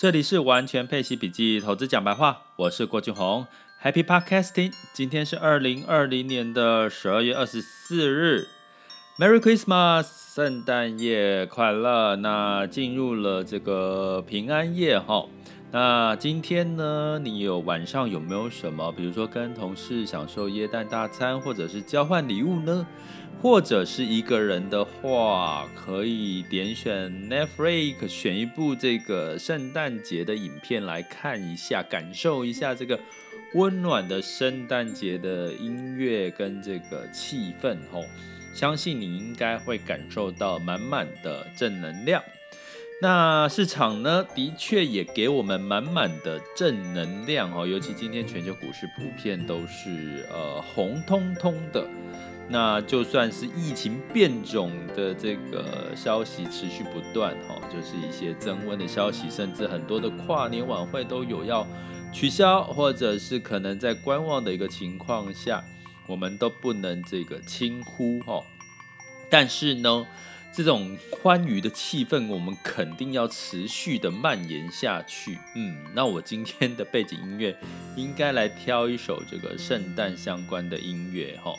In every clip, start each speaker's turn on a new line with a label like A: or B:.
A: 这里是完全配息笔记投资讲白话，我是郭俊宏，Happy Podcasting。今天是二零二零年的十二月二十四日，Merry Christmas，圣诞夜快乐。那进入了这个平安夜哈，那今天呢，你有晚上有没有什么，比如说跟同事享受耶诞大餐，或者是交换礼物呢？或者是一个人的话，可以点选 Netflix，选一部这个圣诞节的影片来看一下，感受一下这个温暖的圣诞节的音乐跟这个气氛哦。相信你应该会感受到满满的正能量。那市场呢，的确也给我们满满的正能量哦，尤其今天全球股市普遍都是呃红彤彤的。那就算是疫情变种的这个消息持续不断，哈，就是一些增温的消息，甚至很多的跨年晚会都有要取消，或者是可能在观望的一个情况下，我们都不能这个轻忽，哈。但是呢，这种欢愉的气氛，我们肯定要持续的蔓延下去。嗯，那我今天的背景音乐应该来挑一首这个圣诞相关的音乐，哈。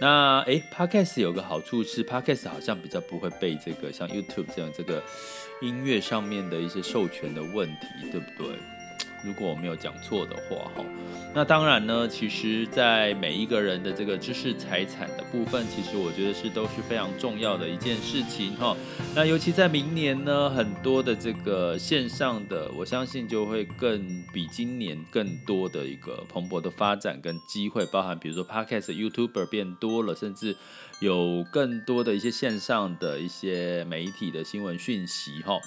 A: 那诶 Podcast 有个好处是，Podcast 好像比较不会被这个像 YouTube 这样这个音乐上面的一些授权的问题，对不对？如果我没有讲错的话，哈，那当然呢，其实，在每一个人的这个知识财产的部分，其实我觉得是都是非常重要的一件事情，哈。那尤其在明年呢，很多的这个线上的，我相信就会更比今年更多的一个蓬勃的发展跟机会，包含比如说 Podcast、YouTuber 变多了，甚至有更多的一些线上的一些媒体的新闻讯息，哈。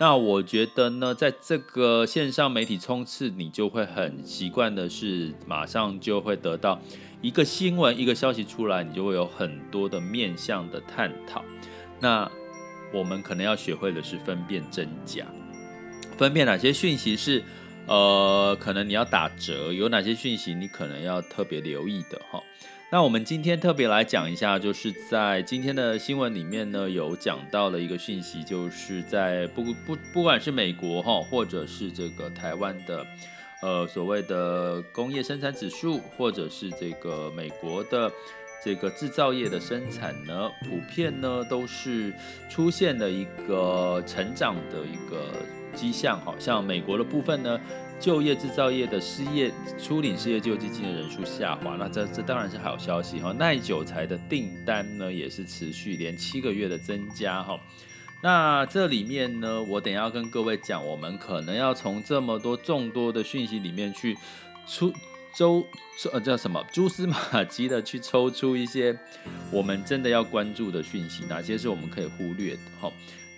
A: 那我觉得呢，在这个线上媒体冲刺，你就会很习惯的是，马上就会得到一个新闻、一个消息出来，你就会有很多的面向的探讨。那我们可能要学会的是分辨真假，分辨哪些讯息是呃，可能你要打折，有哪些讯息你可能要特别留意的哈。那我们今天特别来讲一下，就是在今天的新闻里面呢，有讲到了一个讯息，就是在不不不管是美国哈，或者是这个台湾的，呃所谓的工业生产指数，或者是这个美国的这个制造业的生产呢，普遍呢都是出现了一个成长的一个迹象，好像美国的部分呢。就业制造业的失业初领失业救济金的人数下滑，那这这当然是好消息哈。耐久财的订单呢也是持续连七个月的增加哈。那这里面呢，我等下要跟各位讲，我们可能要从这么多众多的讯息里面去出周呃叫什么蛛丝马迹 的去抽出一些我们真的要关注的讯息，哪些是我们可以忽略的哈。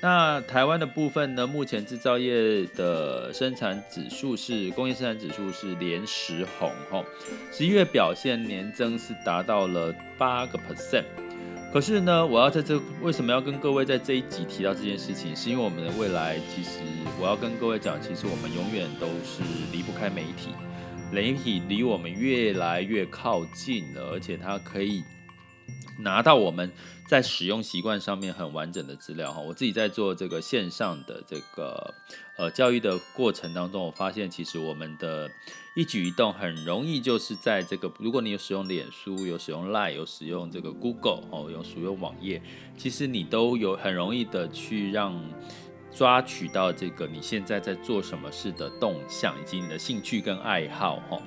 A: 那台湾的部分呢？目前制造业的生产指数是工业生产指数是连十红哈，十一月表现年增是达到了八个 percent。可是呢，我要在这为什么要跟各位在这一集提到这件事情？是因为我们的未来，其实我要跟各位讲，其实我们永远都是离不开媒体，媒体离我们越来越靠近了，而且它可以。拿到我们在使用习惯上面很完整的资料哈，我自己在做这个线上的这个呃教育的过程当中，我发现其实我们的一举一动很容易就是在这个，如果你有使用脸书、有使用 Line、有使用这个 Google 哦，有使用网页，其实你都有很容易的去让抓取到这个你现在在做什么事的动向以及你的兴趣跟爱好哈。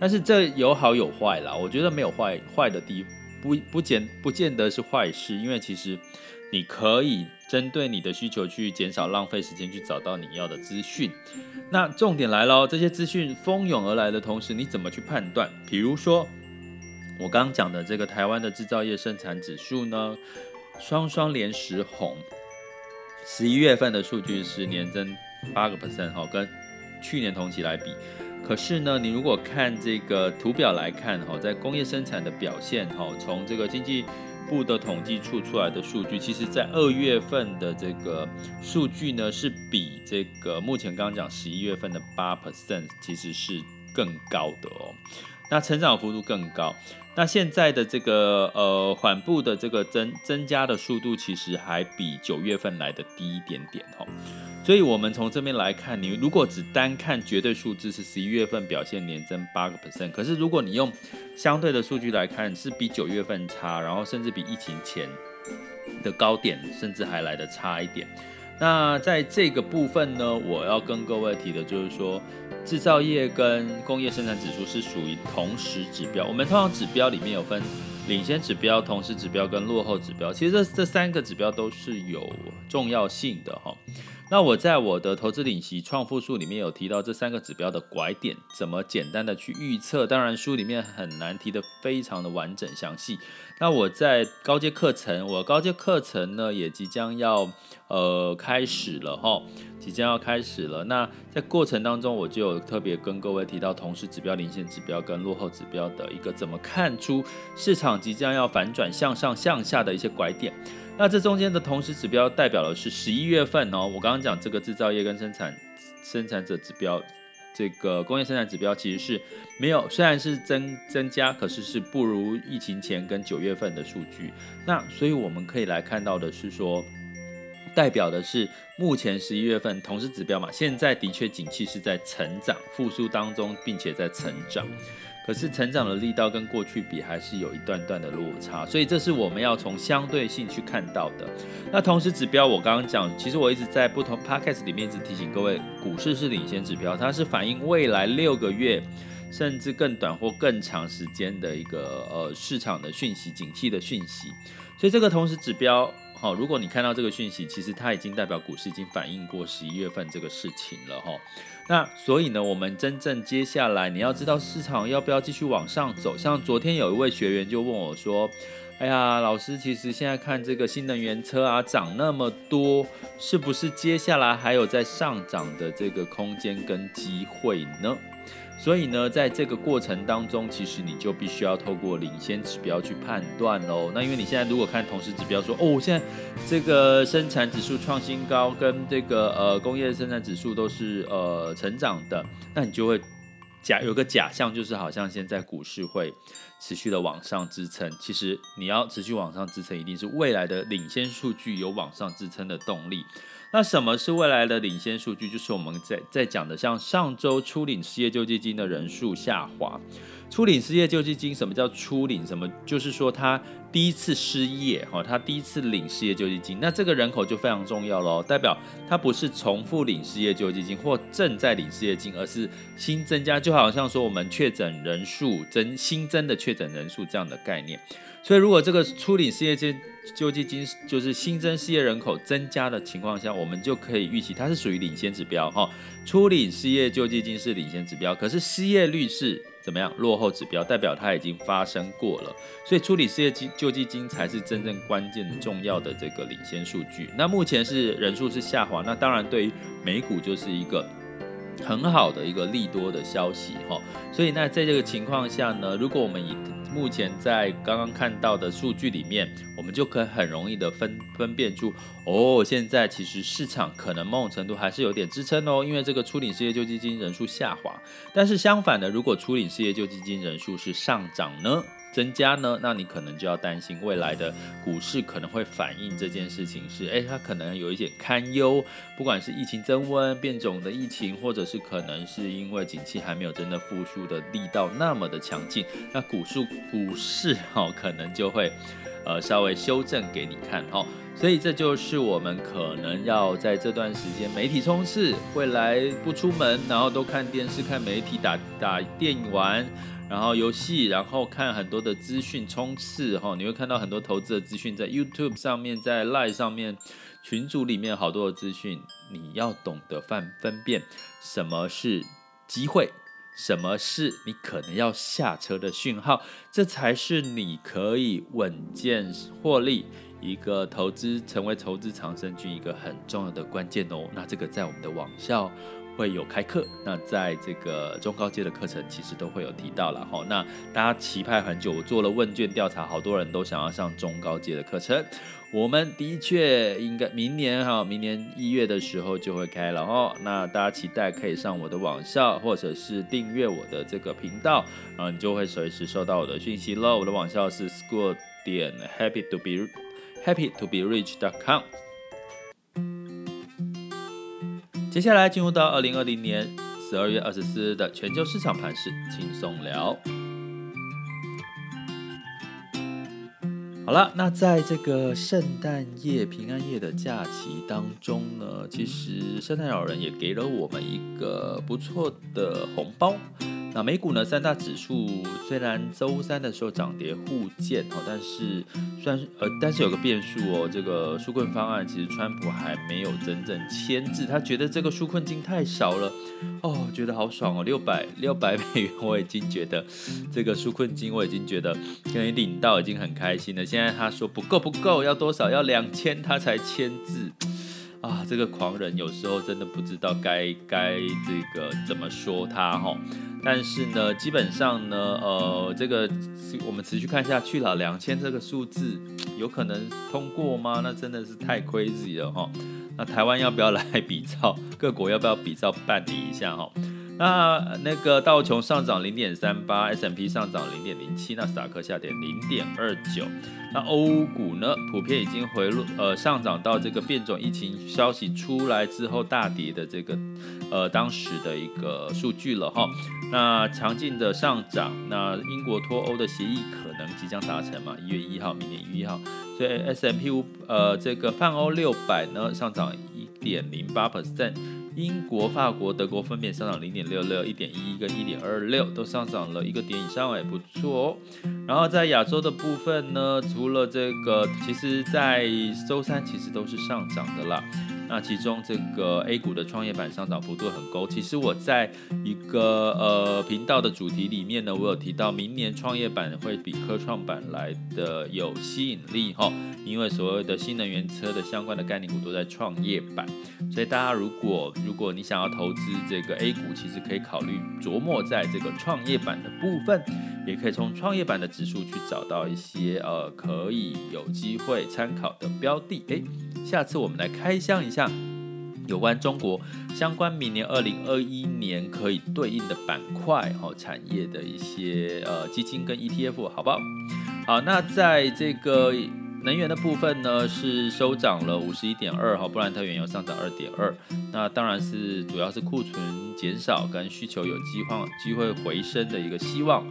A: 但是这有好有坏啦，我觉得没有坏坏的地。不不见不见得是坏事，因为其实你可以针对你的需求去减少浪费时间，去找到你要的资讯。那重点来了，这些资讯蜂拥而来的同时，你怎么去判断？比如说我刚刚讲的这个台湾的制造业生产指数呢，双双连十红，十一月份的数据是年增八个 percent，哈，跟去年同期来比。可是呢，你如果看这个图表来看，哈，在工业生产的表现，哈，从这个经济部的统计处出来的数据，其实在二月份的这个数据呢，是比这个目前刚刚讲十一月份的八 percent，其实是更高的哦。那成长幅度更高。那现在的这个呃缓步的这个增增加的速度，其实还比九月份来的低一点点，哈。所以，我们从这边来看，你如果只单看绝对数字是十一月份表现年增八个 percent，可是如果你用相对的数据来看，是比九月份差，然后甚至比疫情前的高点甚至还来得差一点。那在这个部分呢，我要跟各位提的就是说，制造业跟工业生产指数是属于同时指标。我们通常指标里面有分领先指标、同时指标跟落后指标，其实这这三个指标都是有重要性的哈。那我在我的投资领习创富术里面有提到这三个指标的拐点，怎么简单的去预测？当然书里面很难提的非常的完整详细。那我在高阶课程，我高阶课程呢也即将要呃开始了哈，即将要开始了。那在过程当中，我就有特别跟各位提到同时指标、领先指标跟落后指标的一个怎么看出市场即将要反转向上向下的一些拐点。那这中间的同时指标代表的是十一月份哦，我刚刚讲这个制造业跟生产生产者指标，这个工业生产指标其实是没有，虽然是增增加，可是是不如疫情前跟九月份的数据。那所以我们可以来看到的是说，代表的是目前十一月份同时指标嘛，现在的确景气是在成长复苏当中，并且在成长。可是成长的力道跟过去比还是有一段段的落差，所以这是我们要从相对性去看到的。那同时指标，我刚刚讲，其实我一直在不同 podcast 里面一直提醒各位，股市是领先指标，它是反映未来六个月甚至更短或更长时间的一个呃市场的讯息、景气的讯息。所以这个同时指标，好，如果你看到这个讯息，其实它已经代表股市已经反映过十一月份这个事情了哈。那所以呢，我们真正接下来你要知道市场要不要继续往上走。像昨天有一位学员就问我说：“哎呀，老师，其实现在看这个新能源车啊涨那么多，是不是接下来还有在上涨的这个空间跟机会呢？”所以呢，在这个过程当中，其实你就必须要透过领先指标去判断喽。那因为你现在如果看同时指标说，哦，现在这个生产指数创新高，跟这个呃工业生产指数都是呃成长的，那你就会假有个假象，就是好像现在股市会持续的往上支撑。其实你要持续往上支撑，一定是未来的领先数据有往上支撑的动力。那什么是未来的领先数据？就是我们在在讲的，像上周初领失业救济金的人数下滑。初领失业救济金，什么叫初领？什么就是说他第一次失业，哈，他第一次领失业救济金。那这个人口就非常重要喽，代表他不是重复领失业救济金或正在领失业金，而是新增加，就好像说我们确诊人数增新增的确诊人数这样的概念。所以，如果这个处理失业金救济金就是新增失业人口增加的情况下，我们就可以预期它是属于领先指标哈。初领失业救济金是领先指标，可是失业率是怎么样？落后指标，代表它已经发生过了。所以，初领失业金救济金才是真正关键重要的这个领先数据。那目前是人数是下滑，那当然对于美股就是一个很好的一个利多的消息哈。所以，那在这个情况下呢，如果我们以目前在刚刚看到的数据里面，我们就可以很容易的分分辨出，哦，现在其实市场可能某种程度还是有点支撑哦，因为这个初领失业救济金人数下滑。但是相反的，如果初领失业救济金人数是上涨呢？增加呢，那你可能就要担心未来的股市可能会反映这件事情是，诶，它可能有一点堪忧，不管是疫情增温、变种的疫情，或者是可能是因为景气还没有真的复苏的力道那么的强劲，那股数股市哈、哦、可能就会呃稍微修正给你看哦，所以这就是我们可能要在这段时间媒体冲刺，未来不出门，然后都看电视、看媒体、打打电玩。然后游戏，然后看很多的资讯冲刺哈，你会看到很多投资的资讯在 YouTube 上面，在 Line 上面，群组里面好多的资讯，你要懂得分分辨什么是机会，什么是你可能要下车的讯号，这才是你可以稳健获利一个投资成为投资长生军一个很重要的关键哦。那这个在我们的网校。会有开课，那在这个中高阶的课程其实都会有提到了哈。那大家期盼很久，我做了问卷调查，好多人都想要上中高阶的课程。我们的确应该明年哈，明年一月的时候就会开了哦。那大家期待可以上我的网校，或者是订阅我的这个频道，然后你就会随时收到我的讯息喽。我的网校是 school 点 happy to be happy to be rich dot com。接下来进入到二零二零年十二月二十四日的全球市场盘势轻松聊。好了，那在这个圣诞夜、平安夜的假期当中呢，其实圣诞老人也给了我们一个不错的红包。那美股呢，三大指数虽然周三的时候涨跌互见哦，但是虽然呃，但是有个变数哦，这个纾困方案其实川普还没有真正签字，他觉得这个纾困金太少了哦，觉得好爽哦，六百六百美元我已经觉得这个纾困金我已经觉得可以领到已经很开心了，现在他说不够不够，要多少？要两千他才签字。啊，这个狂人有时候真的不知道该该这个怎么说他哈，但是呢，基本上呢，呃，这个我们持续看下去了，两千这个数字有可能通过吗？那真的是太 crazy 了哈。那台湾要不要来比照？各国要不要比照办理一下哈？那那个道琼上涨零点三八，S&P 上涨零点零七，纳斯达克下跌零点二九。那欧股呢，普遍已经回落，呃，上涨到这个变种疫情消息出来之后大跌的这个，呃，当时的一个数据了哈。那强劲的上涨，那英国脱欧的协议可能即将达成嘛？一月一号，明年一月一号，所以 S M P 五，呃，这个泛欧六百呢上涨一点零八 percent。英国、法国、德国分别上涨零点六六、一点一一跟一点二六，都上涨了一个点以上，也不错哦。然后在亚洲的部分呢，除了这个，其实在周三其实都是上涨的啦。那其中这个 A 股的创业板上涨幅度很高。其实我在一个呃频道的主题里面呢，我有提到明年创业板会比科创板来的有吸引力哈，因为所有的新能源车的相关的概念股都在创业板，所以大家如果如果你想要投资这个 A 股，其实可以考虑琢磨在这个创业板的部分，也可以从创业板的指数去找到一些呃可以有机会参考的标的。诶，下次我们来开箱一下。有关中国相关明年二零二一年可以对应的板块和产业的一些呃基金跟 ETF，好不好？好，那在这个能源的部分呢，是收涨了五十一点二，哈，布兰特原油上涨二点二，那当然是主要是库存减少跟需求有机会机会回升的一个希望。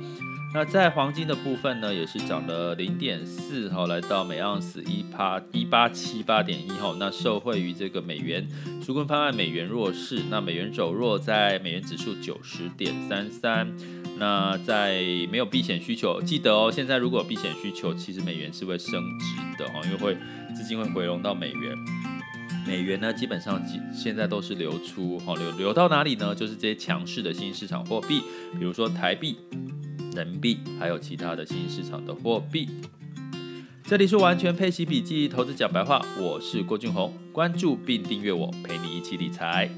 A: 那在黄金的部分呢，也是涨了零点四哈，来到每盎司一趴一八七八点一哈。那受惠于这个美元纾困方案，美元弱势，那美元走弱，在美元指数九十点三三。那在没有避险需求，记得哦，现在如果有避险需求，其实美元是会升值的哈，因为会资金会回笼到美元。美元呢，基本上现在都是流出哈，流流到哪里呢？就是这些强势的新市场货币，比如说台币。人民币，还有其他的新市场的货币。这里是完全配息笔记投资讲白话，我是郭俊宏，关注并订阅我，陪你一起理财。